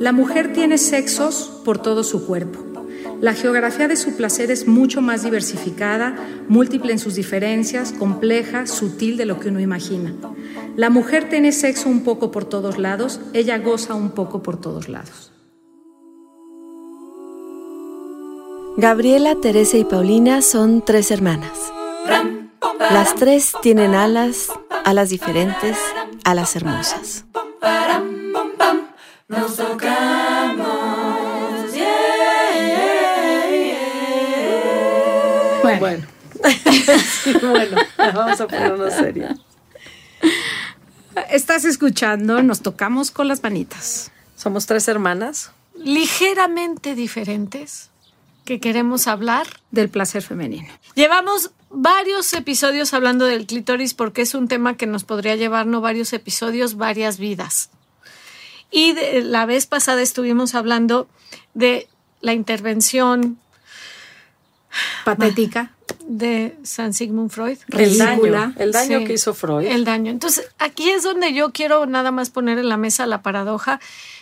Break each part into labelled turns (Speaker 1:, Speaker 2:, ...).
Speaker 1: La mujer tiene sexos por todo su cuerpo. La geografía de su placer es mucho más diversificada, múltiple en sus diferencias, compleja, sutil de lo que uno imagina. La mujer tiene sexo un poco por todos lados, ella goza un poco por todos lados.
Speaker 2: Gabriela, Teresa y Paulina son tres hermanas. Las tres tienen alas, alas diferentes, alas hermosas.
Speaker 3: Bueno. Bueno, vamos a ponernos seria.
Speaker 1: Estás escuchando, nos tocamos con las manitas.
Speaker 3: Somos tres hermanas.
Speaker 4: ligeramente diferentes que queremos hablar.
Speaker 1: Del placer femenino.
Speaker 4: Llevamos varios episodios hablando del clítoris porque es un tema que nos podría llevar no varios episodios, varias vidas. Y de- la vez pasada estuvimos hablando de la intervención
Speaker 1: Patética.
Speaker 4: de San Sigmund Freud.
Speaker 3: El daño, el daño
Speaker 4: Sí.
Speaker 3: que hizo Freud.
Speaker 4: El daño. Entonces, aquí es donde yo quiero nada más poner en la mesa la paradoja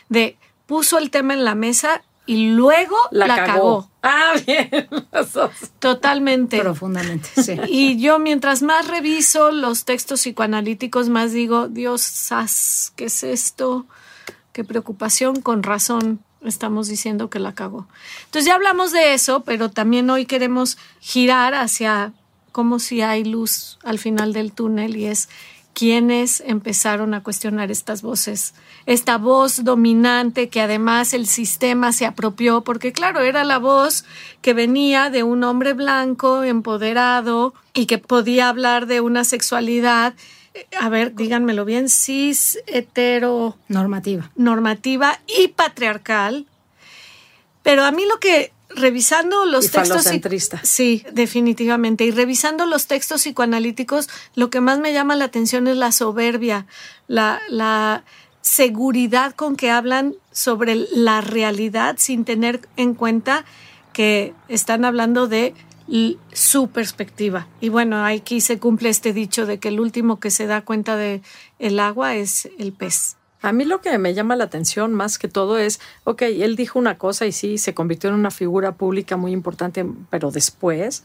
Speaker 4: de puso el tema en la mesa y luego la,
Speaker 3: la,
Speaker 4: cagó.
Speaker 3: cagó. Ah, bien. Las dos.
Speaker 4: Totalmente.
Speaker 1: Profundamente, sí.
Speaker 4: Y yo mientras más reviso los textos psicoanalíticos, más digo, Dios, sas, ¿qué es esto? Qué preocupación, con razón estamos diciendo que la cagó. Entonces ya hablamos de eso, pero también hoy queremos girar hacia como si hay luz al final del túnel y es quienes empezaron a cuestionar estas voces, esta voz dominante que además el sistema se apropió, porque claro, era la voz que venía de un hombre blanco, empoderado, y que podía hablar de una sexualidad, a ver, díganmelo bien, cis, hetero,
Speaker 1: Normativa.
Speaker 4: normativa y patriarcal. Pero a mí lo que revisando los
Speaker 3: Y
Speaker 4: textos
Speaker 3: falocentrista.
Speaker 4: sí, definitivamente y revisando los textos psicoanalíticos, lo que más me llama la atención es la soberbia, la la seguridad con que hablan sobre la realidad sin tener en cuenta que están hablando de l- su perspectiva. Y bueno, aquí se cumple este dicho de que el último que se da cuenta de el agua es el pez.
Speaker 3: A mí lo que me llama la atención más que todo es, ok, él dijo una cosa y sí, se convirtió en una figura pública muy importante, pero después,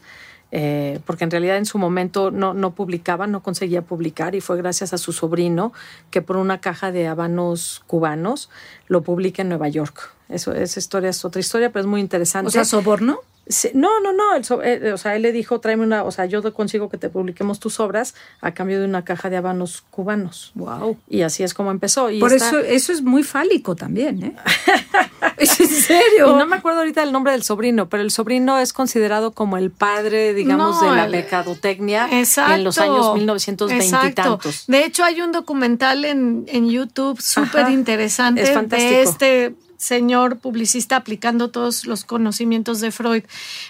Speaker 3: eh, porque en realidad en su momento no, no publicaba, no conseguía publicar y fue gracias a su sobrino que por una caja de habanos cubanos lo publica en Nueva York. Eso, esa historia es otra historia, pero es muy interesante.
Speaker 1: O sea, soborno.
Speaker 3: No, no, no. el so- eh, o sea, él le dijo, tráeme una, o sea, yo consigo que te publiquemos tus obras a cambio de una caja de habanos cubanos.
Speaker 1: Wow.
Speaker 3: Y así es como empezó. Y
Speaker 1: Por
Speaker 3: está-
Speaker 1: eso, eso es muy fálico también, ¿eh? es en
Speaker 3: y
Speaker 1: serio.
Speaker 3: no me acuerdo ahorita el nombre del sobrino, pero el sobrino es considerado como el padre, digamos,
Speaker 4: No,
Speaker 3: de la mercadotecnia
Speaker 4: Exacto.
Speaker 3: en los años 1920 y
Speaker 4: Exacto.
Speaker 3: tantos.
Speaker 4: De hecho, hay un documental en, en YouTube súper interesante
Speaker 3: Es
Speaker 4: de este señor publicista aplicando todos los conocimientos de Freud.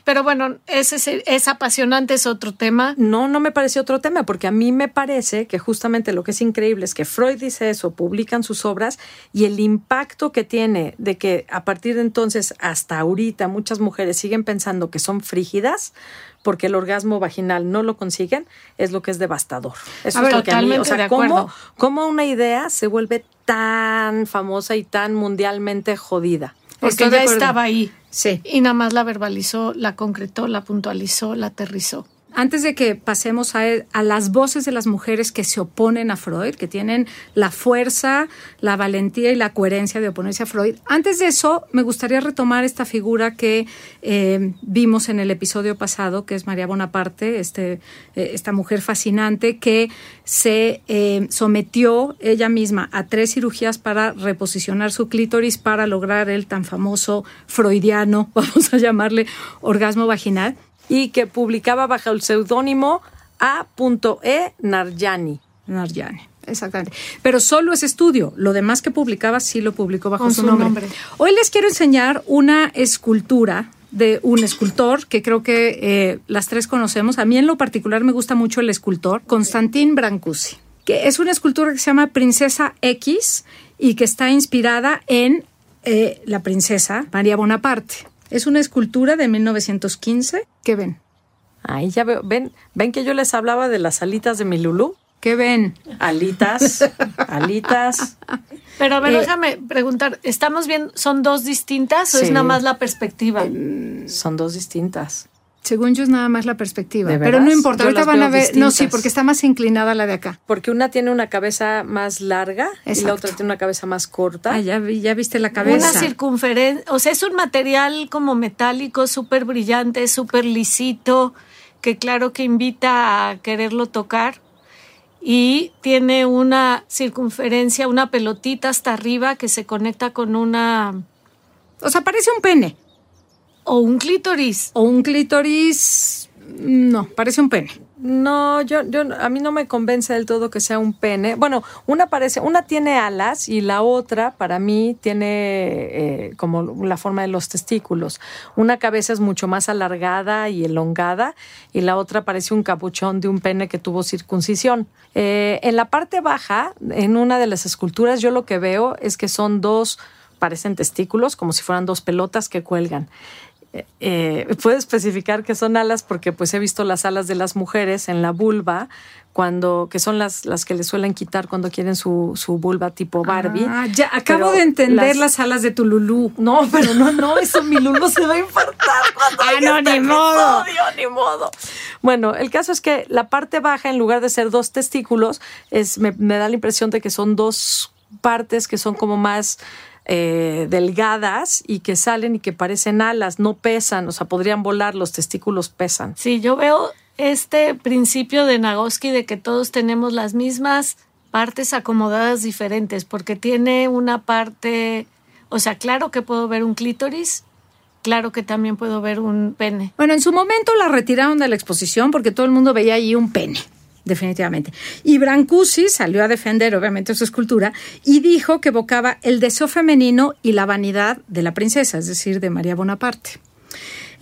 Speaker 4: Pero bueno, ese es, apasionante, es otro tema.
Speaker 3: No, no me parece otro tema, porque a mí me parece que justamente lo que es increíble es que Freud dice eso, publican sus obras y el impacto que tiene de que a partir de entonces hasta ahorita muchas mujeres siguen pensando que son frígidas porque el orgasmo vaginal no lo consiguen, es lo que es devastador. Eso
Speaker 4: A
Speaker 3: es
Speaker 4: ver,
Speaker 3: lo que a mí, o sea, cómo, cómo una idea se vuelve tan famosa y tan mundialmente jodida.
Speaker 4: Porque
Speaker 1: Estoy
Speaker 4: ya estaba ahí.
Speaker 1: Sí.
Speaker 4: Y nada más la verbalizó, la concretó, la puntualizó, la aterrizó.
Speaker 1: Antes de que pasemos a, a las voces de las mujeres que se oponen a Freud, que tienen la fuerza, la valentía y la coherencia de oponerse a Freud, antes de eso me gustaría retomar esta figura que eh, vimos en el episodio pasado, que es María Bonaparte, este, eh, esta mujer fascinante que se eh, sometió ella misma a tres cirugías para reposicionar su clítoris para lograr el tan famoso freudiano, vamos a llamarle, orgasmo vaginal.
Speaker 3: Y que publicaba bajo el seudónimo A.E. Narjani.
Speaker 1: Narjani, exactamente. Pero solo ese estudio, lo demás que publicaba sí lo publicó bajo
Speaker 4: Con
Speaker 1: su,
Speaker 4: su
Speaker 1: nombre.
Speaker 4: nombre.
Speaker 1: Hoy les quiero enseñar una escultura de un escultor que creo que eh, las tres conocemos. A mí en lo particular me gusta mucho el escultor, Constantin Brancusi, que es una escultura que se llama Princesa X y que está inspirada en eh, la princesa María Bonaparte. Es una escultura de 1915. ¿Qué ven?
Speaker 3: Ahí ya veo, ven, ven que yo les hablaba de las alitas de mi Lulú.
Speaker 1: ¿Qué ven?
Speaker 3: Alitas, alitas.
Speaker 4: Pero a ver,
Speaker 1: Eh,
Speaker 4: déjame preguntar, ¿estamos bien? ¿Son dos distintas o es nada más la perspectiva?
Speaker 3: Son dos distintas.
Speaker 1: Según yo es nada más la perspectiva.
Speaker 3: ¿De
Speaker 1: Pero no importa,
Speaker 3: Yo
Speaker 1: ahorita
Speaker 3: las
Speaker 1: van a ver. No, sí, porque está más inclinada la de acá.
Speaker 3: Porque una tiene una cabeza más larga y la otra tiene una cabeza más corta.
Speaker 1: Ah, ya, vi- ya viste la
Speaker 4: Una
Speaker 1: cabeza.
Speaker 4: circunferencia, o sea, es un material como metálico, súper brillante, súper lisito, que claro que invita a quererlo tocar. Y tiene una circunferencia, una pelotita hasta arriba que se conecta con una...
Speaker 1: O sea, parece un pene.
Speaker 4: O un clítoris.
Speaker 1: O un clítoris. No, parece un pene.
Speaker 3: No, yo, yo, a mí no me convence del todo que sea un pene. Bueno, una parece, una tiene alas y la otra, para mí, tiene eh, como la forma de los testículos. Una cabeza es mucho más alargada y elongada y la otra parece un capuchón de un pene que tuvo circuncisión. Eh, en la parte baja, en una de las esculturas, yo lo que veo es que son dos, parecen testículos, como si fueran dos pelotas que cuelgan. Eh, puedo especificar que son alas porque pues he visto las alas de las mujeres en la vulva cuando que son las, las que le suelen quitar cuando quieren su, su vulva tipo Barbie.
Speaker 1: Ah, ya, acabo
Speaker 3: Pero
Speaker 1: de entender
Speaker 3: las-
Speaker 1: las... alas de tu Lulú.
Speaker 3: No, pero no, no, eso mi Lulu se va a infartar cuando
Speaker 1: Ah, no,
Speaker 3: este
Speaker 1: ni modo.
Speaker 3: episodio, ni modo. Bueno, el caso es que la parte baja, en lugar de ser dos testículos, es, me, me da la impresión de que son dos partes que son como más eh, delgadas y que salen y que parecen alas, no pesan, o sea, podrían volar, los testículos pesan.
Speaker 4: Sí, yo veo este principio de Nagoski de que todos tenemos las mismas partes acomodadas diferentes, porque tiene una parte, o sea, claro que puedo ver un clítoris, claro que también puedo ver un pene.
Speaker 1: Bueno, en su momento la retiraron de la exposición porque todo el mundo veía allí un pene. Definitivamente. Y Brancusi salió a defender, obviamente, su escultura y dijo que evocaba el deseo femenino y la vanidad de la princesa, es decir, de María Bonaparte.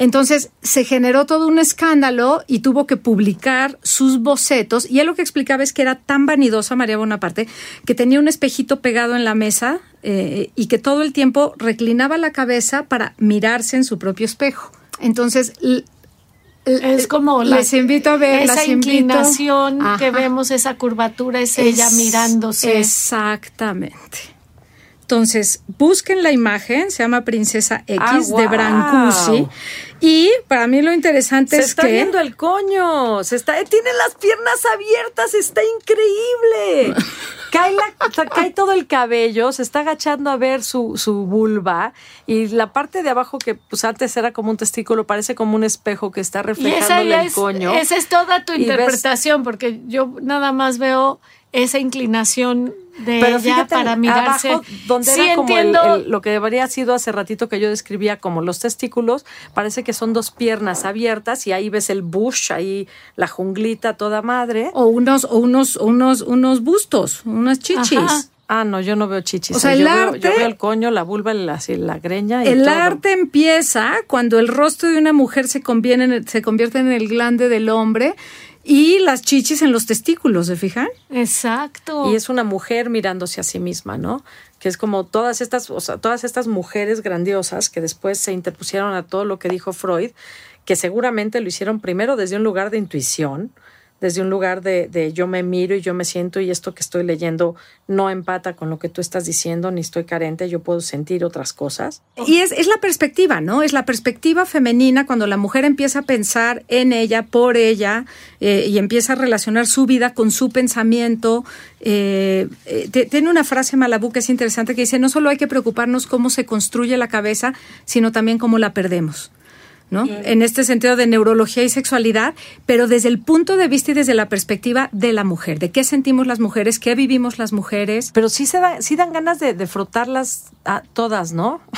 Speaker 1: Entonces se generó todo un escándalo y tuvo que publicar sus bocetos. Y él lo que explicaba es que era tan vanidosa María Bonaparte que tenía un espejito pegado en la mesa eh, y que todo el tiempo reclinaba la cabeza para mirarse en su propio espejo. Entonces,
Speaker 4: Es como la-
Speaker 1: les invito a ver
Speaker 4: esa
Speaker 1: las
Speaker 4: inclinación que vemos, esa curvatura, es ella mirándose.
Speaker 1: Exactamente. Entonces, busquen la imagen, se llama Princesa X
Speaker 3: Ah,
Speaker 1: de. Brancusi. Y para mí lo interesante
Speaker 3: Se
Speaker 1: es
Speaker 3: está
Speaker 1: que.
Speaker 3: viendo el coño, se está, tiene las piernas abiertas, está increíble. Cae, la- cae todo el cabello, se está agachando a ver su, su vulva y la parte de abajo que pues antes era como un testículo parece como un espejo que está reflejando el
Speaker 4: es,
Speaker 3: coño.
Speaker 4: esa es toda tu
Speaker 3: Y ves-
Speaker 4: interpretación, porque yo nada más veo esa inclinación de
Speaker 3: Pero
Speaker 4: ella para mirarse.
Speaker 3: abajo, donde
Speaker 4: sí
Speaker 3: era como el- lo que debería sido hace ratito que yo describía como los testículos, parece que son dos piernas abiertas y ahí ves el bush, ahí la junglita toda madre.
Speaker 1: O unos, o unos, unos, unos bustos, unas chichis.
Speaker 4: Ajá.
Speaker 3: Ah, no, yo no veo chichis.
Speaker 1: O sea, el
Speaker 3: yo, veo,
Speaker 1: arte-
Speaker 3: yo veo el coño, la vulva, la, la greña y
Speaker 1: El
Speaker 3: todo.
Speaker 1: arte empieza cuando el rostro de una mujer se conviene se convierte en el glande del hombre y las chichis en los testículos, ¿se fijan?
Speaker 4: Exacto.
Speaker 3: Y es una mujer mirándose a sí misma, ¿no? Que es como todas estas, o sea, todas estas mujeres grandiosas que después se interpusieron a todo lo que dijo Freud, que seguramente lo hicieron primero desde un lugar de intuición, desde un lugar de, de yo me miro y yo me siento y esto que estoy leyendo no empata con lo que tú estás diciendo, ni estoy carente, yo puedo sentir otras cosas.
Speaker 1: Y es, es la perspectiva, ¿no? Es la perspectiva femenina cuando la mujer empieza a pensar en ella, por ella, eh, y empieza a relacionar su vida con su pensamiento. Eh, eh, tiene una frase Malabú que es interesante que dice, no solo hay que preocuparnos cómo se construye la cabeza, sino también cómo la perdemos. ¿No? En este sentido de neurología y sexualidad, pero desde el punto de vista y desde la perspectiva de la mujer, de qué sentimos las mujeres, qué vivimos las mujeres.
Speaker 3: Pero sí, se da, sí dan ganas de, de frotarlas a todas, ¿no?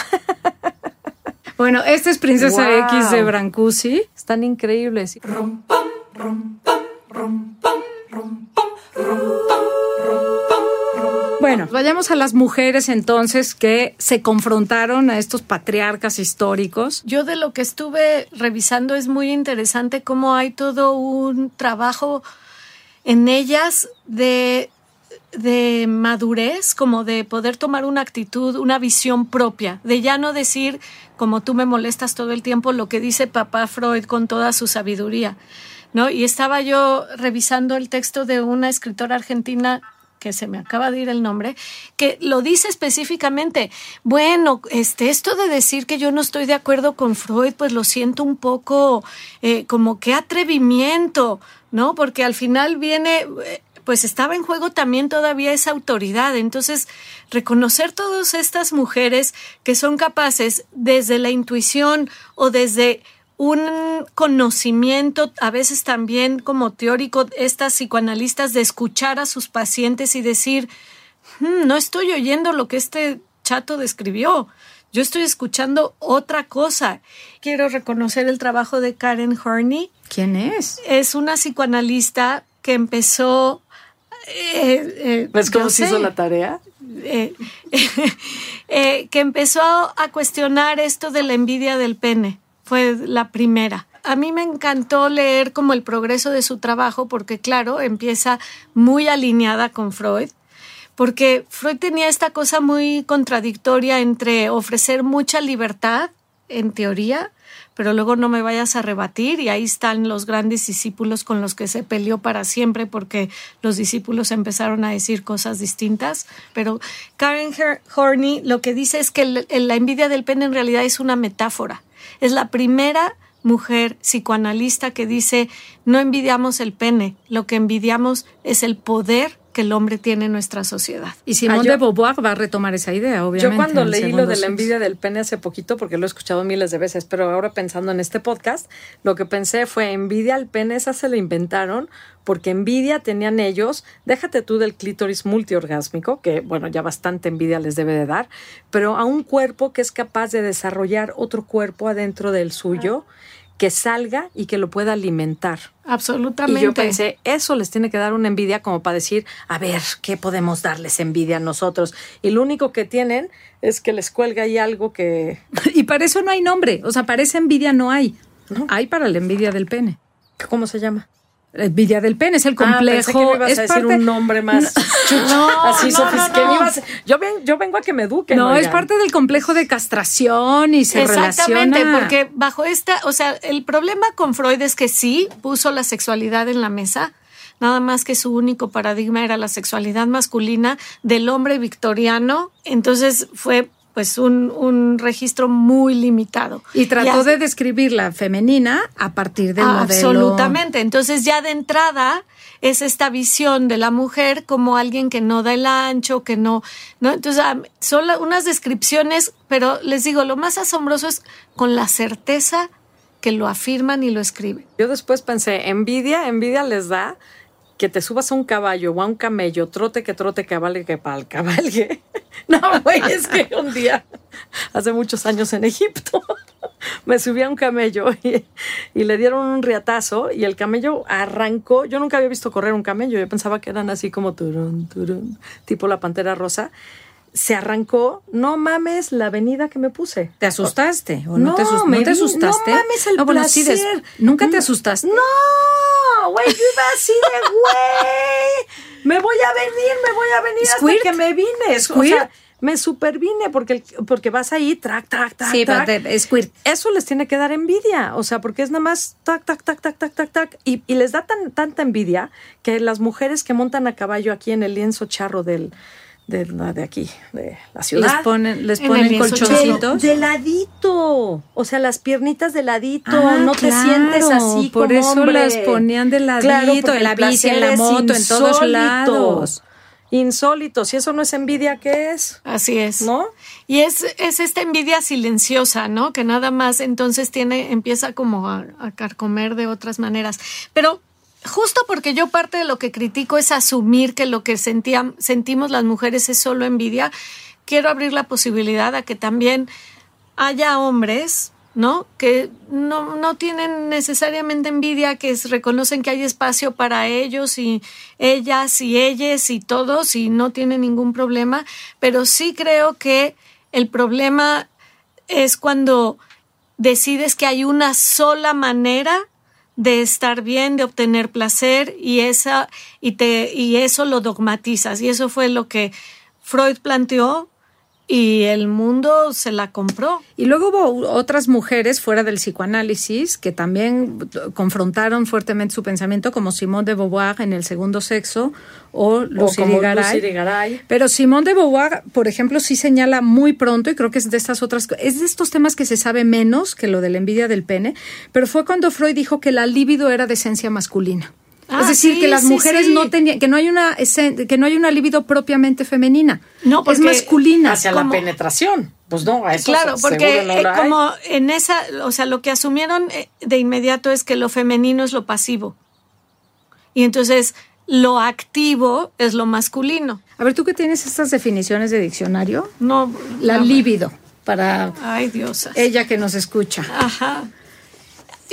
Speaker 1: Bueno, esta es Princesa
Speaker 3: Wow.
Speaker 1: X de Brancusi.
Speaker 3: Están increíbles.
Speaker 1: Bueno, vayamos a las mujeres entonces que se confrontaron a estos patriarcas históricos.
Speaker 4: Yo de lo que estuve revisando es muy interesante cómo hay todo un trabajo en ellas de, de madurez, como de poder tomar una actitud, una visión propia, de ya no decir, como tú me molestas todo el tiempo, lo que dice papá Freud con toda su sabiduría. ¿no? Y estaba yo revisando el texto de una escritora argentina que se me acaba de ir el nombre, que lo dice específicamente. Bueno, este, esto de decir que yo no estoy de acuerdo con Freud, pues lo siento un poco eh, como que atrevimiento, ¿no? Porque al final viene, eh, pues estaba en juego también todavía esa autoridad. Entonces, reconocer todas estas mujeres que son capaces desde la intuición o desde un conocimiento, a veces también como teórico, estas psicoanalistas de escuchar a sus pacientes y decir, hmm, no estoy oyendo lo que este chato describió, yo estoy escuchando otra cosa. Quiero reconocer el trabajo de Karen Horney.
Speaker 1: ¿Quién es?
Speaker 4: Es una psicoanalista que empezó...
Speaker 3: Eh, eh, ¿Ves cómo se hizo la tarea?
Speaker 4: Eh, eh, que empezó a cuestionar esto de la envidia del pene fue la primera. A mí me encantó leer como el progreso de su trabajo porque, claro, empieza muy alineada con Freud, porque Freud tenía esta cosa muy contradictoria entre ofrecer mucha libertad, en teoría, pero luego no me vayas a rebatir y ahí están los grandes discípulos con los que se peleó para siempre porque los discípulos empezaron a decir cosas distintas. Pero Karen Horney lo que dice es que la envidia del pene en realidad es una metáfora es la primera mujer psicoanalista que dice no envidiamos el pene, lo que envidiamos es el poder que el hombre tiene en nuestra sociedad.
Speaker 1: Y Simón ah, de Beauvoir va a retomar esa idea, obviamente.
Speaker 3: Yo cuando leí lo de la envidia del pene hace poquito, porque lo he escuchado miles de veces, pero ahora pensando en este podcast, lo que pensé fue envidia al pene, esa se la inventaron porque envidia tenían ellos, déjate tú del clítoris multiorgásmico, que bueno, ya bastante envidia les debe de dar, pero a un cuerpo que es capaz de desarrollar otro cuerpo adentro del suyo, que salga y que lo pueda alimentar.
Speaker 4: Absolutamente.
Speaker 3: Y yo pensé, eso les tiene que dar una envidia como para decir, a ver, ¿qué podemos darles envidia a nosotros? Y lo único que tienen es que les cuelga ahí algo que...
Speaker 1: y para eso no hay nombre, o sea, para esa envidia no hay. Hay para la envidia del pene.
Speaker 3: ¿Cómo se llama?
Speaker 1: Villa del Pen es el ah, complejo.
Speaker 3: es a decir un nombre más no, así sofisticado. yo, yo vengo a que me eduquen.
Speaker 1: No, es parte del complejo de castración y se
Speaker 4: Exactamente, porque bajo esta, o sea, el problema con Freud es que sí puso la sexualidad en la mesa, nada más que su único paradigma era la sexualidad masculina del hombre victoriano, entonces fue pues un, un, registro muy limitado.
Speaker 1: Y trató de describir la femenina a partir del
Speaker 4: modelo. Absolutamente. Entonces ya de entrada es esta visión de la mujer como alguien que no da el ancho, que no, ¿no? Entonces son unas descripciones, pero les digo, lo más asombroso es con la certeza que lo afirman y lo escriben.
Speaker 3: Yo después pensé, envidia, envidia les da que te subas a un caballo o a un camello, trote que trote, cabalgue que pal, cabalgue. No, güey, es que un día, hace muchos años en Egipto, me subí a un camello y, le dieron un riatazo y el camello arrancó. Yo nunca había visto correr un camello, yo pensaba que eran así como turun, turun, tipo la pantera rosa se arrancó, no mames la avenida que me puse.
Speaker 1: ¿Te asustaste o no, te, asustaste?
Speaker 3: No mames el placer.
Speaker 1: ¿Nunca te asustaste?
Speaker 3: No, güey, yo iba así de güey. Me voy a venir, me voy a venir hasta que me vine. O sea, me supervine porque, porque vas ahí, track, track, track. Sí,
Speaker 1: squirt.
Speaker 3: Eso les tiene que dar envidia, o sea, porque es nada más tac, tac, tac, tac, tac, tac, tac. Y, y les da tan, tanta envidia que las mujeres que montan a caballo aquí en el lienzo charro del, de, de aquí, de la ciudad.
Speaker 1: Les ponen, les ponen colchoncitos.
Speaker 3: De, ladito. O sea, las piernitas de ladito. Ah, no te sientes así
Speaker 1: Por eso las ponían de ladito, en la bici, en la moto, en todos lados.
Speaker 3: Insólito. Si eso no es envidia, ¿qué es?
Speaker 4: Así es.
Speaker 3: ¿No?
Speaker 4: Y es, es esta envidia silenciosa, ¿no? Que nada más entonces tiene, empieza como a, a carcomer de otras maneras. Pero justo porque yo parte de lo que critico es asumir que lo que sentimos las mujeres es solo envidia, quiero abrir la posibilidad a que también haya hombres, ¿no? Que no, no tienen necesariamente envidia, que reconocen que hay espacio para ellos y ellas y ellas y todos y no tienen ningún problema, pero sí creo que el problema es cuando decides que hay una sola manera de estar bien, de obtener placer y esa y te y eso lo dogmatizas. Y eso fue lo que Freud planteó y el mundo se la compró.
Speaker 1: Y luego hubo otras mujeres fuera del psicoanálisis que también confrontaron fuertemente su pensamiento, como Simone de Beauvoir en El Segundo Sexo o Lucy Garay. Pero Simone de Beauvoir, por ejemplo, sí señala muy pronto, y creo que es de estas otras, es de estos temas que se sabe menos que lo de la envidia del pene, pero fue cuando Freud dijo que la libido era de esencia masculina. Es
Speaker 4: Ah,
Speaker 1: decir,
Speaker 4: sí,
Speaker 1: que las mujeres
Speaker 4: sí.
Speaker 1: no tenían, que no hay una que no hay una libido propiamente femenina.
Speaker 4: No,
Speaker 1: es masculina.
Speaker 3: Hacia
Speaker 4: ¿Cómo?
Speaker 3: la penetración. Pues no, a eso
Speaker 4: Claro, porque
Speaker 3: no
Speaker 4: eh,
Speaker 3: hay.
Speaker 4: como en esa, o sea, lo que asumieron eh, de inmediato es que lo femenino es lo pasivo. Y entonces lo activo es lo masculino.
Speaker 1: A ver, tú que tienes estas definiciones de diccionario,
Speaker 4: No,
Speaker 1: la
Speaker 4: no,
Speaker 1: libido para
Speaker 4: Ay, Dios.
Speaker 1: ella que nos escucha.
Speaker 4: Ajá.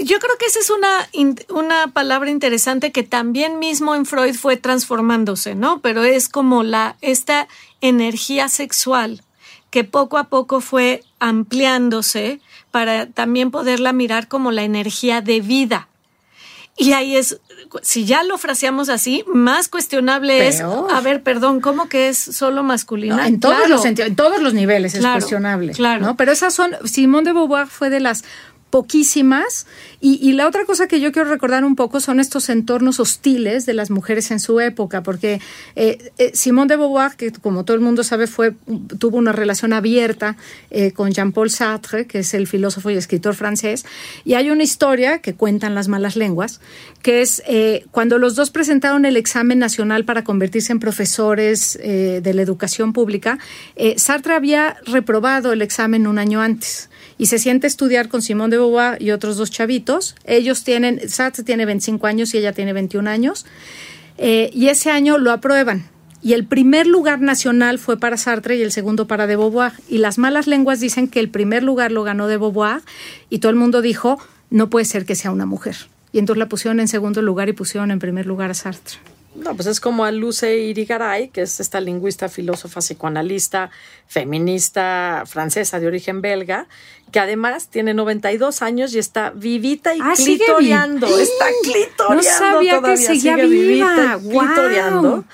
Speaker 4: Yo creo que esa es una, una palabra interesante que también mismo en Freud fue transformándose, ¿no? Pero es como la, esta energía sexual que poco a poco fue ampliándose para también poderla mirar como la energía de vida. Y ahí es, si ya lo fraseamos así, más cuestionable es, a ver, perdón, ¿cómo que es solo masculina?
Speaker 1: No, en todos
Speaker 4: Claro.
Speaker 1: los en todos los niveles es cuestionable.
Speaker 4: claro.
Speaker 1: ¿no? Pero esas son, Simone de Beauvoir fue de las poquísimas. Y, la otra cosa que yo quiero recordar un poco son estos entornos hostiles de las mujeres en su época, porque eh, eh, Simone de Beauvoir, que como todo el mundo sabe, fue, tuvo una relación abierta eh, con Jean-Paul Sartre, que es el filósofo y escritor francés, y hay una historia que cuentan las malas lenguas, que es eh, cuando los dos presentaron el examen nacional para convertirse en profesores eh, de la educación pública, Sartre había reprobado el examen un año antes y se siente estudiar con Simón de Beauvoir y otros dos chavitos. Ellos tienen, Sartre tiene 25 años y ella tiene 21 años, eh, y ese año lo aprueban. Y el primer lugar nacional fue para Sartre y el segundo para de Beauvoir. Y las malas lenguas dicen que el primer lugar lo ganó de Beauvoir y todo el mundo dijo, no puede ser que sea una mujer. Y entonces la pusieron en segundo lugar y pusieron en primer lugar a Sartre.
Speaker 3: No, pues es como a Luce Irigaray, que es esta lingüista, filósofa, psicoanalista, feminista francesa de origen belga, que además tiene 92 años y está vivita y
Speaker 1: Ah, viva.
Speaker 3: Está clitoreando.
Speaker 1: No sabía que
Speaker 3: todavía,
Speaker 1: seguía
Speaker 3: sigue
Speaker 1: viva.
Speaker 3: vivita y clitoreando.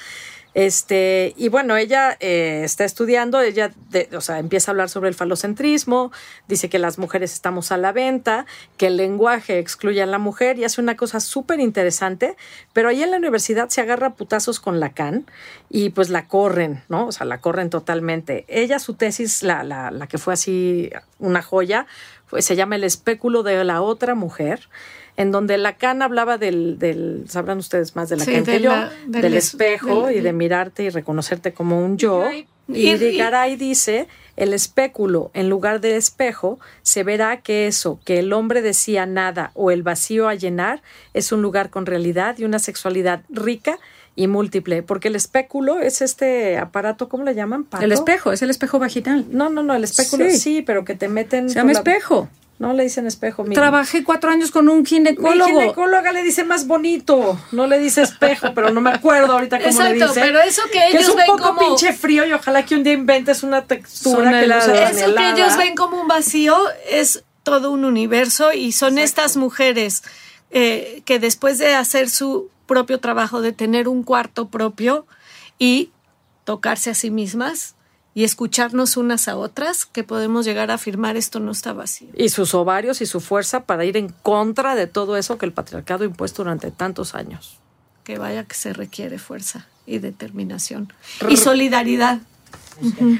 Speaker 3: Este, y bueno, ella eh, está estudiando, ella, de- o sea, empieza a hablar sobre el falocentrismo, dice que las mujeres estamos a la venta, que el lenguaje excluye a la mujer y hace una cosa súper interesante, pero ahí en la universidad se agarra putazos con Lacan y pues la corren, ¿no? O sea, la corren totalmente. Ella, su tesis, la, la, la que fue así una joya, fue- se llama El espéculo de la otra mujer en donde Lacan hablaba del, del sabrán ustedes más de Lacan
Speaker 4: Sí,
Speaker 3: que
Speaker 4: de
Speaker 3: yo,
Speaker 4: la- del
Speaker 3: del
Speaker 4: es-
Speaker 3: espejo
Speaker 4: del-
Speaker 3: y de mirarte y reconocerte como un yo.
Speaker 4: Y-
Speaker 3: Y
Speaker 4: y-
Speaker 3: de Garay dice, el espéculo en lugar del espejo, se verá que eso, que el hombre decía nada o el vacío a llenar, es un lugar con realidad y una sexualidad rica y múltiple, porque el espéculo es este aparato, ¿cómo le llaman? ¿Pato?
Speaker 1: El espejo, es el espejo vaginal.
Speaker 3: No, no, no, el espéculo
Speaker 1: Sí.
Speaker 3: sí, pero que te meten...
Speaker 1: Se llama
Speaker 3: la-
Speaker 1: espejo.
Speaker 3: No le dicen espejo. mi-
Speaker 1: Trabajé cuatro años con un
Speaker 3: mi
Speaker 1: ginecólogo.
Speaker 3: ginecóloga le dice más bonito, no le dice espejo, pero no me acuerdo ahorita cómo le
Speaker 4: Exacto,
Speaker 3: dice.
Speaker 4: pero eso que
Speaker 3: que es
Speaker 4: ellos
Speaker 3: un
Speaker 4: ven
Speaker 3: poco
Speaker 4: como-
Speaker 3: pinche frío y ojalá que un día inventes una textura
Speaker 1: Son
Speaker 3: que la.
Speaker 4: Eso que ellos ven como un vacío es todo un universo y son estas mujeres eh, que después de hacer su propio trabajo, de tener un cuarto propio y tocarse a sí mismas y escucharnos unas a otras, que podemos llegar a afirmar esto no está vacío.
Speaker 3: Y sus ovarios y su fuerza para ir en contra de todo eso que el patriarcado ha impuesto durante tantos años.
Speaker 4: Que vaya que se requiere fuerza y determinación y solidaridad.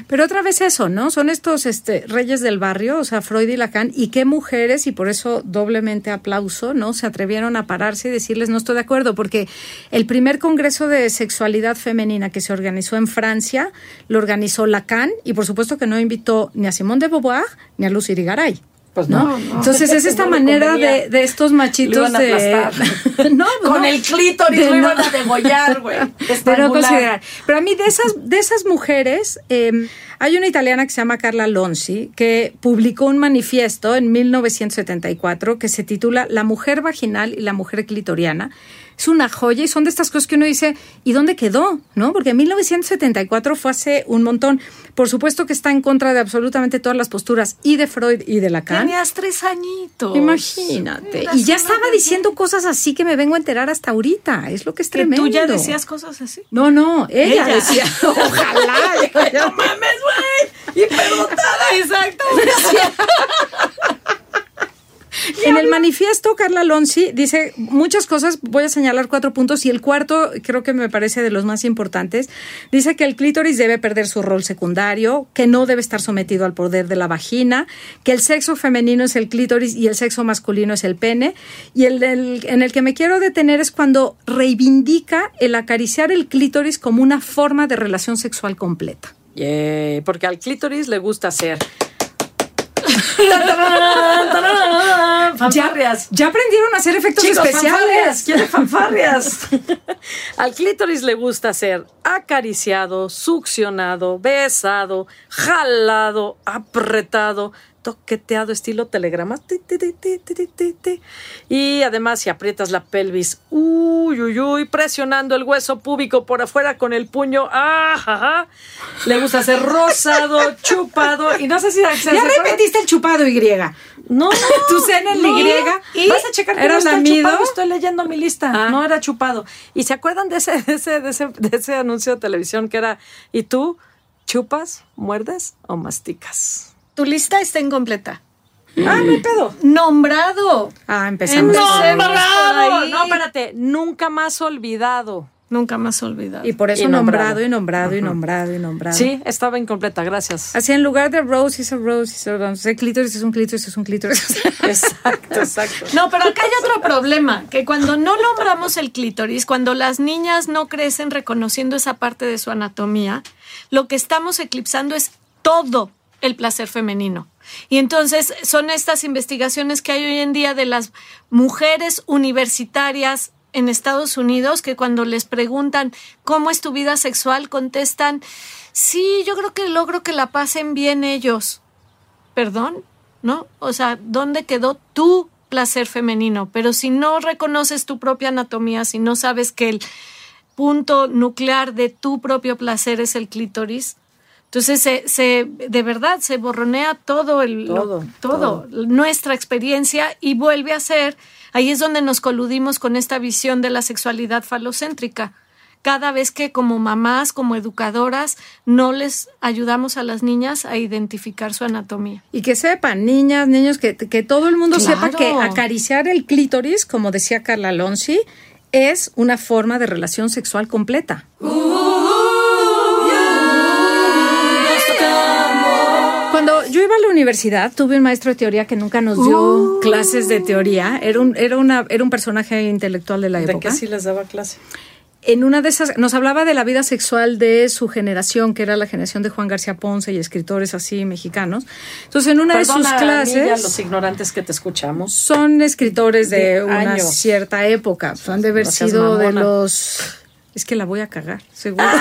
Speaker 1: Pero otra vez eso, ¿no? Son estos este, reyes del barrio, o sea, Freud y Lacan, y qué mujeres, y por eso doblemente aplauso, ¿no? Se atrevieron a pararse y decirles no estoy de acuerdo, porque el primer congreso de sexualidad femenina que se organizó en Francia lo organizó Lacan, y por supuesto que no invitó ni a Simone de Beauvoir ni a Lucy Irigaray.
Speaker 3: Pues
Speaker 1: ¿no?
Speaker 3: no,
Speaker 1: Entonces es esta
Speaker 3: No
Speaker 1: manera de, de estos
Speaker 3: Lo
Speaker 1: machitos
Speaker 3: iban a
Speaker 1: de no,
Speaker 3: Con el clítoris
Speaker 1: De
Speaker 3: lo iban a degollar, güey. Estrangular.
Speaker 1: considerar. Pero a mí de esas, de esas mujeres, eh, hay una italiana que se llama Carla Lonzi, que publicó un manifiesto en 1974 que se titula La mujer vaginal y la mujer clitoriana. Es una joya y son de estas cosas que uno dice, ¿y dónde quedó? ¿No? Porque 1974 fue hace un montón. Por supuesto que está en contra de absolutamente todas las posturas y de Freud y de Lacan.
Speaker 4: Tenías tres añitos.
Speaker 1: Imagínate. y ya estaba diciendo cosas así que me vengo a enterar hasta ahorita. Es lo que es tremendo.
Speaker 4: ¿Tú ya decías cosas así?
Speaker 1: No, no, ella, decía, ojalá.
Speaker 4: no mames, güey. Y perdotada, exacto.
Speaker 1: En el manifiesto, Carla Lonzi dice muchas cosas, voy a señalar cuatro puntos y el cuarto creo que me parece de los más importantes. Dice que el clítoris debe perder su rol secundario, que no debe estar sometido al poder de la vagina, que el sexo femenino es el clítoris y el sexo masculino es el pene. Y el, en el que me quiero detener es cuando reivindica el acariciar el clítoris como una forma de relación sexual completa.
Speaker 3: porque al clítoris le gusta hacer
Speaker 1: fanfarrias. Ya, aprendieron a hacer efectos especiales.
Speaker 3: Al clítoris le gusta ser acariciado, succionado, besado, jalado, apretado, toqueteado estilo telegrama. Y además si aprietas la pelvis, uy, uy, uy, presionando el hueso púbico por afuera con el puño, ah, le gusta ser rosado, chupado y no sé si...
Speaker 1: ya repetiste el chupado Y.
Speaker 3: No,
Speaker 1: tu cena en Y.
Speaker 3: ¿Y? Vas a checar que ¿Era no chupado. Estoy leyendo mi lista. Ah. No era chupado. ¿Y se acuerdan de ese, de ese, de ese, de ese anuncio de televisión que era, ¿y tú chupas, muerdes o masticas?
Speaker 4: Tu lista está incompleta.
Speaker 3: Ah, me pedo.
Speaker 4: Nombrado.
Speaker 1: Ah, empezamos.
Speaker 3: Nombrado. No, espérate. Nunca más olvidado.
Speaker 4: Nunca más olvidado.
Speaker 1: Y por eso nombrado. y nombrado y nombrado y nombrado.
Speaker 3: Sí, estaba incompleta, gracias.
Speaker 1: Así en lugar de rose es a rose, es a clítoris es un clítoris es un clítoris.
Speaker 3: exacto, exacto.
Speaker 4: No, pero acá hay otro problema, que cuando no nombramos el clítoris, cuando las niñas no crecen reconociendo esa parte de su anatomía, lo que estamos eclipsando es todo el placer femenino. Y entonces son estas investigaciones que hay hoy en día de las mujeres universitarias en Estados Unidos que cuando les preguntan cómo es tu vida sexual contestan, sí, yo creo que logro que la pasen bien ellos. Perdón, ¿no? O sea, ¿dónde quedó tu placer femenino? Pero si no reconoces tu propia anatomía, si no sabes que el punto nuclear de tu propio placer es el clítoris, entonces, se, se, de verdad, se borronea todo, el, todo, todo, nuestra experiencia y vuelve a ser, ahí es donde nos coludimos con esta visión de la sexualidad falocéntrica. Cada vez que como mamás, como educadoras, no les ayudamos a las niñas a identificar su anatomía.
Speaker 1: Y que sepan, niñas, niños, que, que todo el mundo sepa que acariciar el clítoris, como decía Carla Lonzi, es una forma de relación sexual completa. Cuando yo iba a la universidad, tuve un maestro de teoría que nunca nos dio uh. clases de teoría. Era un, era, una, era un personaje intelectual de la época.
Speaker 3: ¿De qué sí les daba clase?
Speaker 1: en una de esas nos hablaba de la vida sexual de su generación, que era la generación de Juan García Ponce y escritores así mexicanos. Entonces, en una de sus clases,
Speaker 3: los ignorantes que te escuchamos,
Speaker 1: son escritores de, una cierta época, han de haber sido de los es que la voy a cagar, seguro.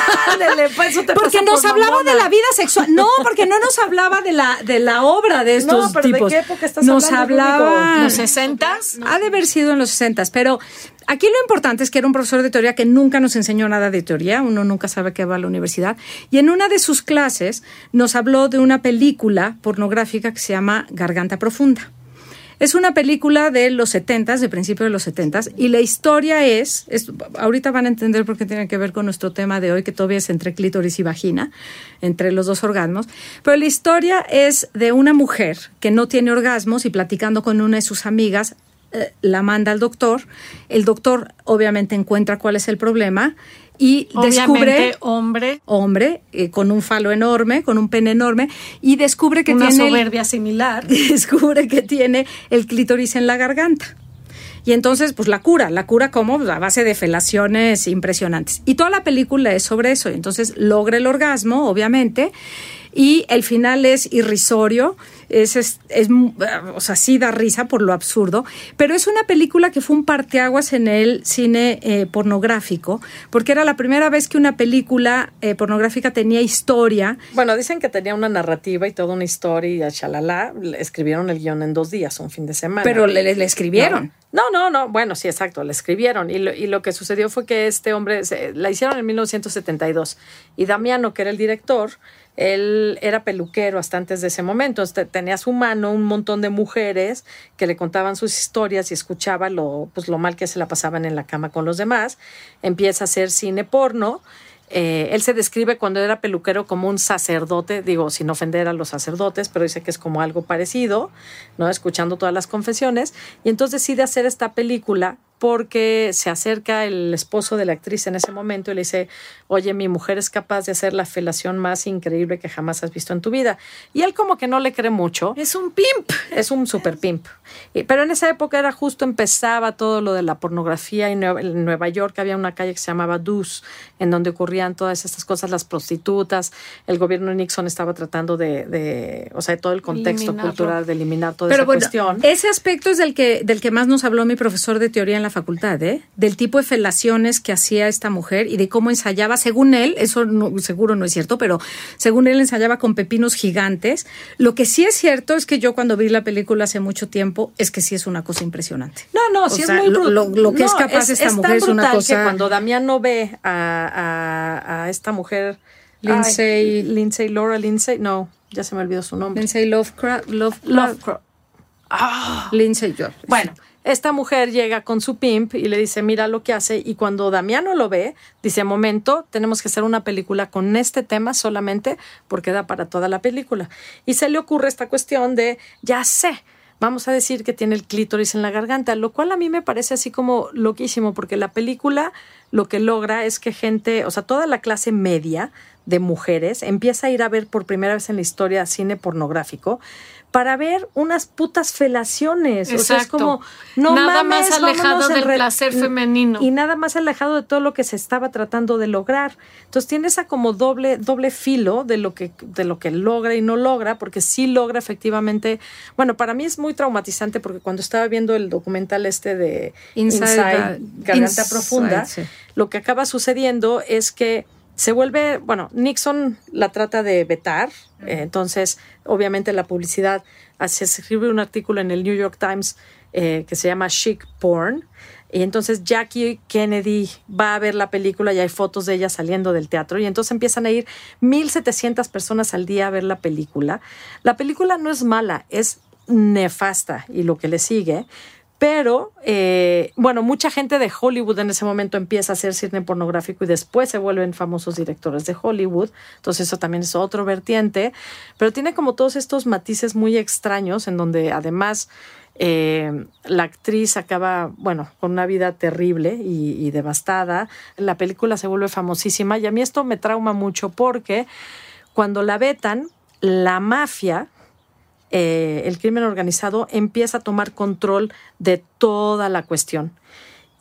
Speaker 3: Pues,
Speaker 1: porque nos hablaba de la vida sexual. No, porque no nos hablaba de la, de la obra de estos
Speaker 3: no, pero
Speaker 1: tipos.
Speaker 3: ¿De qué época estás
Speaker 1: nos
Speaker 3: hablaba.
Speaker 4: ¿Los sesentas?
Speaker 1: Ha de haber sido en los sesentas, pero aquí lo importante es que era un profesor de teoría que nunca nos enseñó nada de teoría, uno nunca sabe qué va a la universidad, y en una de sus clases nos habló de una película pornográfica que se llama Garganta Profunda. Es una película de los 70, de principio de los 70, y la historia es, ahorita van a entender por qué tiene que ver con nuestro tema de hoy, que todavía es entre clítoris y vagina, entre los dos orgasmos, pero la historia es de una mujer que no tiene orgasmos y platicando con una de sus amigas, eh, la manda al doctor, el doctor obviamente encuentra cuál es el problema, y descubre
Speaker 4: hombre.
Speaker 1: hombre eh, con un falo enorme con un pene enorme y descubre que
Speaker 4: una
Speaker 1: tiene
Speaker 4: soberbia similar.
Speaker 1: descubre que tiene el clítoris en la garganta. Y entonces, pues la cura, la cura como a base de felaciones impresionantes. Y toda la película es sobre eso. Y entonces logra el orgasmo, obviamente, y el final es irrisorio es, es, o sea, sí da risa por lo absurdo, pero es una película que fue un parteaguas en el cine eh, pornográfico, porque era la primera vez que una película eh, pornográfica tenía historia.
Speaker 3: Bueno, dicen que tenía una narrativa y toda una historia y chalala, escribieron el guion en dos días, un fin de semana.
Speaker 1: Pero le, le escribieron.
Speaker 3: No, no, no, bueno, sí, exacto, le escribieron. Y lo, y lo que sucedió fue que este hombre, la hicieron en 1972, y Damiano, que era el director, él era peluquero hasta antes de ese momento. Tenía su mano un montón de mujeres que le contaban sus historias y escuchaba lo, pues, lo mal que se la pasaban en la cama con los demás. Empieza a hacer cine porno. Eh, él se describe cuando era peluquero como un sacerdote, digo, sin ofender a los sacerdotes, pero dice que es como algo parecido, ¿no? Escuchando todas las confesiones. Y entonces decide hacer esta película porque se acerca el esposo de la actriz en ese momento y le dice, oye, mi mujer es capaz de hacer la felación más increíble que jamás has visto en tu vida. Y él como que no le cree mucho.
Speaker 4: Es un pimp.
Speaker 3: Es un super pimp. pero en esa época era justo, empezaba todo lo de la pornografía y en Nueva York había una calle que se llamaba Dus, en donde ocurrían todas estas cosas, las prostitutas. El gobierno de Nixon estaba tratando de, o sea, todo el contexto cultural de eliminar toda esa cuestión.
Speaker 1: Ese aspecto es del que, del que más nos habló mi profesor de teoría en la facultad, ¿eh? Del tipo de felaciones que hacía esta mujer y de cómo ensayaba, según él, eso seguro no es cierto, pero según él ensayaba con pepinos gigantes. Lo que sí es cierto es que yo cuando vi la película hace mucho tiempo, es que sí es una cosa impresionante.
Speaker 3: No, no, sí es muy
Speaker 1: lo, que es capaz esta mujer es una cosa.
Speaker 3: Que cuando Damián no ve a, esta mujer,
Speaker 1: Lindsay,
Speaker 3: Lindsay, Laura Lindsay, no, ya se me olvidó su nombre.
Speaker 1: Lindsay Lovecraft. Lovecraft.
Speaker 3: Ah. Lindsay George. Bueno, esta mujer llega con su pimp y le dice, mira lo que hace. Y cuando Damiano lo ve, dice, momento, tenemos que hacer una película con este tema solamente porque da para toda la película. Y se le ocurre esta cuestión de, ya sé, vamos a decir que tiene el clítoris en la garganta, lo cual a mí me parece así como loquísimo, porque la película lo que logra es que gente, o sea, toda la clase media de mujeres empieza a ir a ver por primera vez en la historia cine pornográfico para ver unas putas felaciones. O sea, es como
Speaker 4: no nada más alejado del placer femenino.
Speaker 3: Y nada más alejado de todo lo que se estaba tratando de lograr. Entonces tiene esa como doble, doble filo de lo que, de lo que logra y no logra, porque sí logra efectivamente. Bueno, para mí es muy traumatizante porque cuando estaba viendo el documental este de Inside, Garganta Profunda, lo que acaba sucediendo es que se vuelve, bueno, Nixon la trata de vetar, eh, entonces obviamente la publicidad, se escribe un artículo en el New York Times eh, que se llama Chic Porn, y entonces Jackie Kennedy va a ver la película y hay fotos de ella saliendo del teatro y entonces empiezan a ir 1.700 personas al día a ver la película. La película no es mala, es nefasta y lo que le sigue, pero, eh, bueno, mucha gente de Hollywood en ese momento empieza a hacer cine pornográfico y después se vuelven famosos directores de Hollywood. Entonces eso también es otro vertiente. Pero tiene como todos estos matices muy extraños en donde además eh, la actriz acaba, bueno, con una vida terrible y, y devastada. La película se vuelve famosísima y a mí esto me trauma mucho porque cuando la vetan, la mafia eh, el crimen organizado empieza a tomar control de toda la cuestión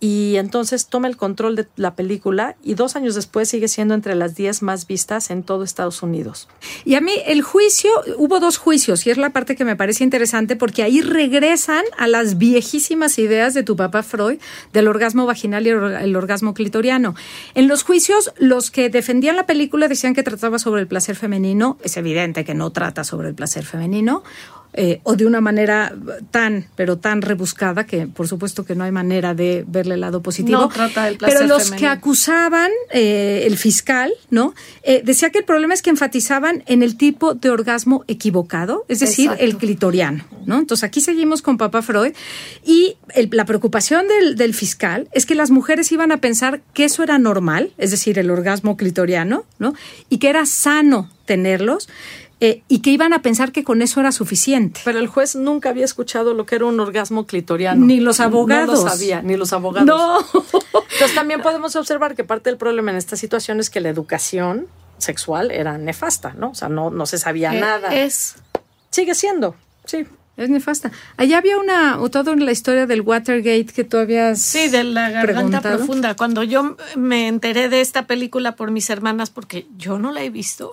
Speaker 3: y entonces toma el control de la película y dos años después sigue siendo entre las diez más vistas en todo Estados Unidos.
Speaker 1: Y a mí el juicio, hubo dos juicios y es la parte que me parece interesante porque ahí regresan a las viejísimas ideas de tu papá Freud del orgasmo vaginal y el orgasmo clitoriano. En los juicios, los que defendían la película decían que trataba sobre el placer femenino, es evidente que no trata sobre el placer femenino eh, o de una manera tan, pero tan rebuscada que por supuesto que no hay manera de verle el lado positivo.
Speaker 4: No trata del placer
Speaker 1: Pero los que acusaban, eh, el fiscal, ¿no? Eh, decía que el problema es que enfatizaban en el tipo de orgasmo equivocado, es decir, el clitoriano, ¿no? Entonces aquí seguimos con Papa Freud y la preocupación del, del fiscal es que las mujeres iban a pensar que eso era normal, es decir, el orgasmo clitoriano, ¿no? Y que era sano tenerlos eh, y que iban a pensar que con eso era suficiente.
Speaker 3: Pero el juez nunca había escuchado lo que era un orgasmo clitoriano.
Speaker 1: Ni los abogados.
Speaker 3: No lo sabía, ni los abogados.
Speaker 1: No.
Speaker 3: Entonces también podemos observar que parte del problema en esta situación es que la educación sexual era nefasta, ¿no? O sea, no, no se sabía
Speaker 4: eh,
Speaker 3: nada.
Speaker 4: Es.
Speaker 3: Sigue siendo, sí.
Speaker 1: Es nefasta. Allá había una, o todo en la historia del Watergate que tú habías.
Speaker 4: Sí, de la garganta profunda. Cuando yo me enteré de esta película por mis hermanas, porque yo no la he visto.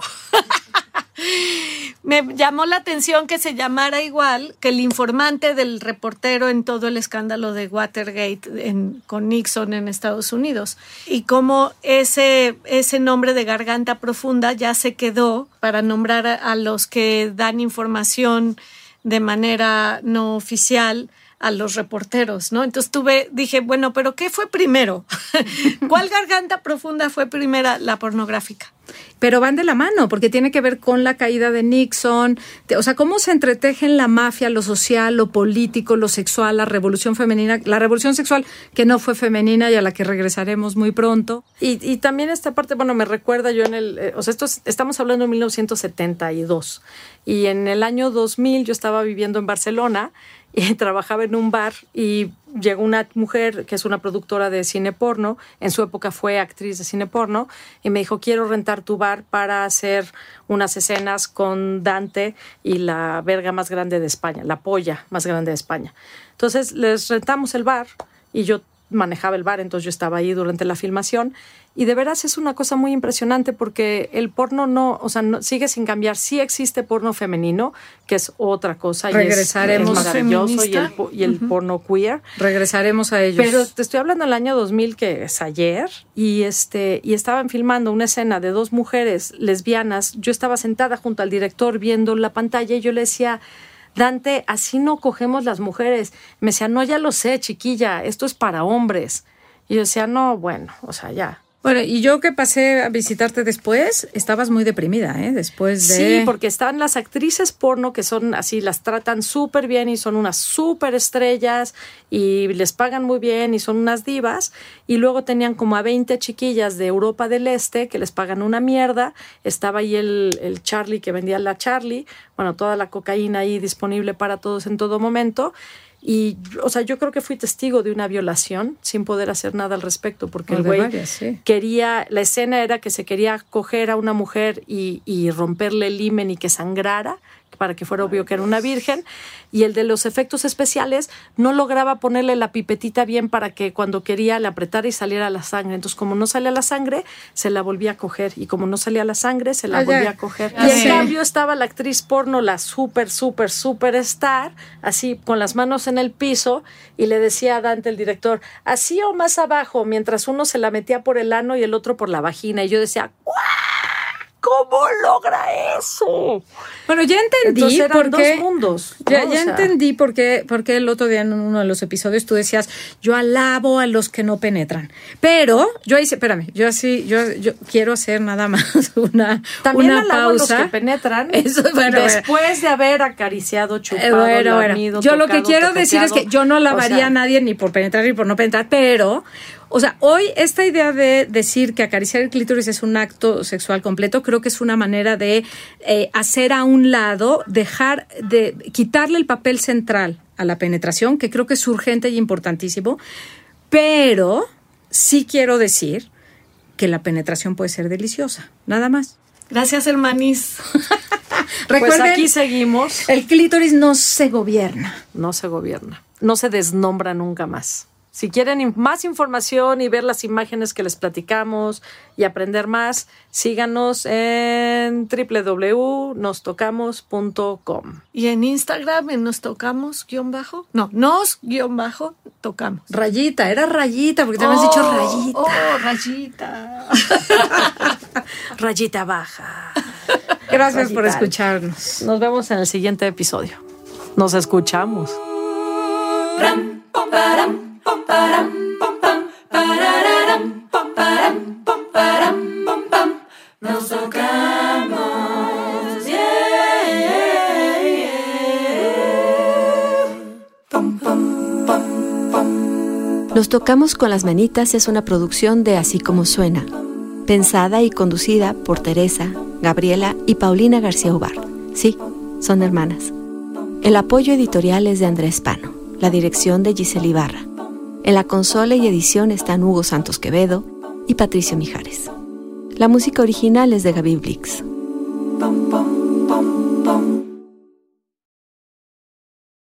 Speaker 4: Me llamó la atención que se llamara igual que el informante del reportero en todo el escándalo de Watergate con Nixon en Estados Unidos. Y cómo ese, ese nombre de garganta profunda ya se quedó para nombrar a los que dan información de manera no oficial a los reporteros, ¿no? Entonces tuve, dije, bueno, pero ¿qué fue primero? ¿Cuál garganta profunda fue primera? La pornográfica.
Speaker 1: Pero van de la mano, porque tiene que ver con la caída de Nixon, o sea, cómo se entretejen la mafia, lo social, lo político, lo sexual, la revolución femenina, la revolución sexual que no fue femenina y a la que regresaremos muy pronto.
Speaker 3: Y, también esta parte, bueno, me recuerda yo en el, eh, o sea, esto estamos hablando de 1972 y en el año 2000 yo estaba viviendo en Barcelona y trabajaba en un bar y llegó una mujer que es una productora de cine porno, en su época fue actriz de cine porno, y me dijo, quiero rentar tu bar para hacer unas escenas con Dante y la verga más grande de España, la polla más grande de España. Entonces les rentamos el bar y yo manejaba el bar, entonces yo estaba ahí durante la filmación y de veras es una cosa muy impresionante porque el porno no, o sea, no, sigue sin cambiar. Sí existe porno femenino, que es otra cosa
Speaker 1: Regresaremos
Speaker 3: y es, maravilloso y el, y el porno queer.
Speaker 1: Regresaremos a ellos.
Speaker 3: Pero te estoy hablando del año 2000 que es ayer y este y estaban filmando una escena de dos mujeres lesbianas. Yo estaba sentada junto al director viendo la pantalla y yo le decía Dante, así no cogemos las mujeres. Me decía, no, ya lo sé, chiquilla, esto es para hombres. Y yo decía, no, bueno, o sea, ya.
Speaker 1: Bueno, y yo que pasé a visitarte después, estabas muy deprimida, ¿eh? Después de...
Speaker 3: Sí, porque están las actrices porno que son así, las tratan súper bien y son unas súper estrellas y les pagan muy bien y son unas divas. Y luego tenían como a 20 chiquillas de Europa del Este que les pagan una mierda. Estaba ahí el, el Charlie que vendía la Charlie. Bueno, toda la cocaína ahí disponible para todos en todo momento. Y, o sea, yo creo que fui testigo de una violación sin poder hacer nada al respecto, porque el güey quería, la escena era que se quería coger a una mujer y, y romperle el himen y que sangrara, para que fuera obvio que era una virgen, y el de los efectos especiales no lograba ponerle la pipetita bien para que cuando quería le apretara y saliera la sangre. Entonces, como no salía la sangre, se la volvía a coger, y como no salía la sangre, se la volvía a coger. Y en cambio estaba la actriz porno, la súper, súper, súper star, así con las manos en el piso, y le decía a Dante, el director, así o más abajo, mientras uno se la metía por el ano y el otro por la vagina. Y yo decía, ¡guau! ¿Cómo logra eso?
Speaker 1: Bueno, ya entendí por qué.
Speaker 3: mundos.
Speaker 1: Ya, ya entendí por qué, por qué el otro día en uno de los episodios tú decías, yo alabo a los que no penetran. Pero yo hice, espérame, yo así, yo, yo quiero hacer nada más una,
Speaker 3: También
Speaker 1: una
Speaker 3: alabo
Speaker 1: pausa.
Speaker 3: a los que penetran después de haber acariciado, chupado,
Speaker 1: eh, bueno,
Speaker 3: lamido,
Speaker 1: Yo lo que
Speaker 3: tocado,
Speaker 1: quiero decir es que yo no
Speaker 3: O sea,
Speaker 1: a nadie ni por penetrar ni por no penetrar, pero, o sea, hoy esta idea de decir que acariciar el clítoris es un acto sexual completo, creo que es una manera de eh, hacer a un lado, dejar de quitarle el papel central a la penetración, que creo que es urgente y importantísimo, pero sí quiero decir que la penetración puede ser deliciosa, nada más.
Speaker 4: Gracias, hermanis.
Speaker 3: Pues
Speaker 1: Recuerden,
Speaker 3: aquí seguimos.
Speaker 1: el clítoris no se gobierna.
Speaker 3: No se gobierna. No se desnombra nunca más. Si quieren más información y ver las imágenes que les platicamos y aprender más, síganos en www.nostocamos.com.
Speaker 4: Y en Instagram, en nos tocamos, guion bajo. No, nos, guion bajo, tocamos.
Speaker 1: Rayita, era rayita, porque te habías dicho rayita.
Speaker 4: Oh, rayita.
Speaker 3: Rayita baja.
Speaker 1: Gracias por escucharnos.
Speaker 3: Nos vemos en el siguiente episodio. Nos escuchamos.
Speaker 2: Nos tocamos con las manitas es una producción de Así como suena, pensada y conducida por Teresa, Gabriela y Paulina García Ubar. Sí, son hermanas. El apoyo editorial es de Andrés Pano, la dirección de Giselle Ibarra. En la consola y edición están Hugo Santos Quevedo y Patricio Mijares. La música original es de Gaby Blix.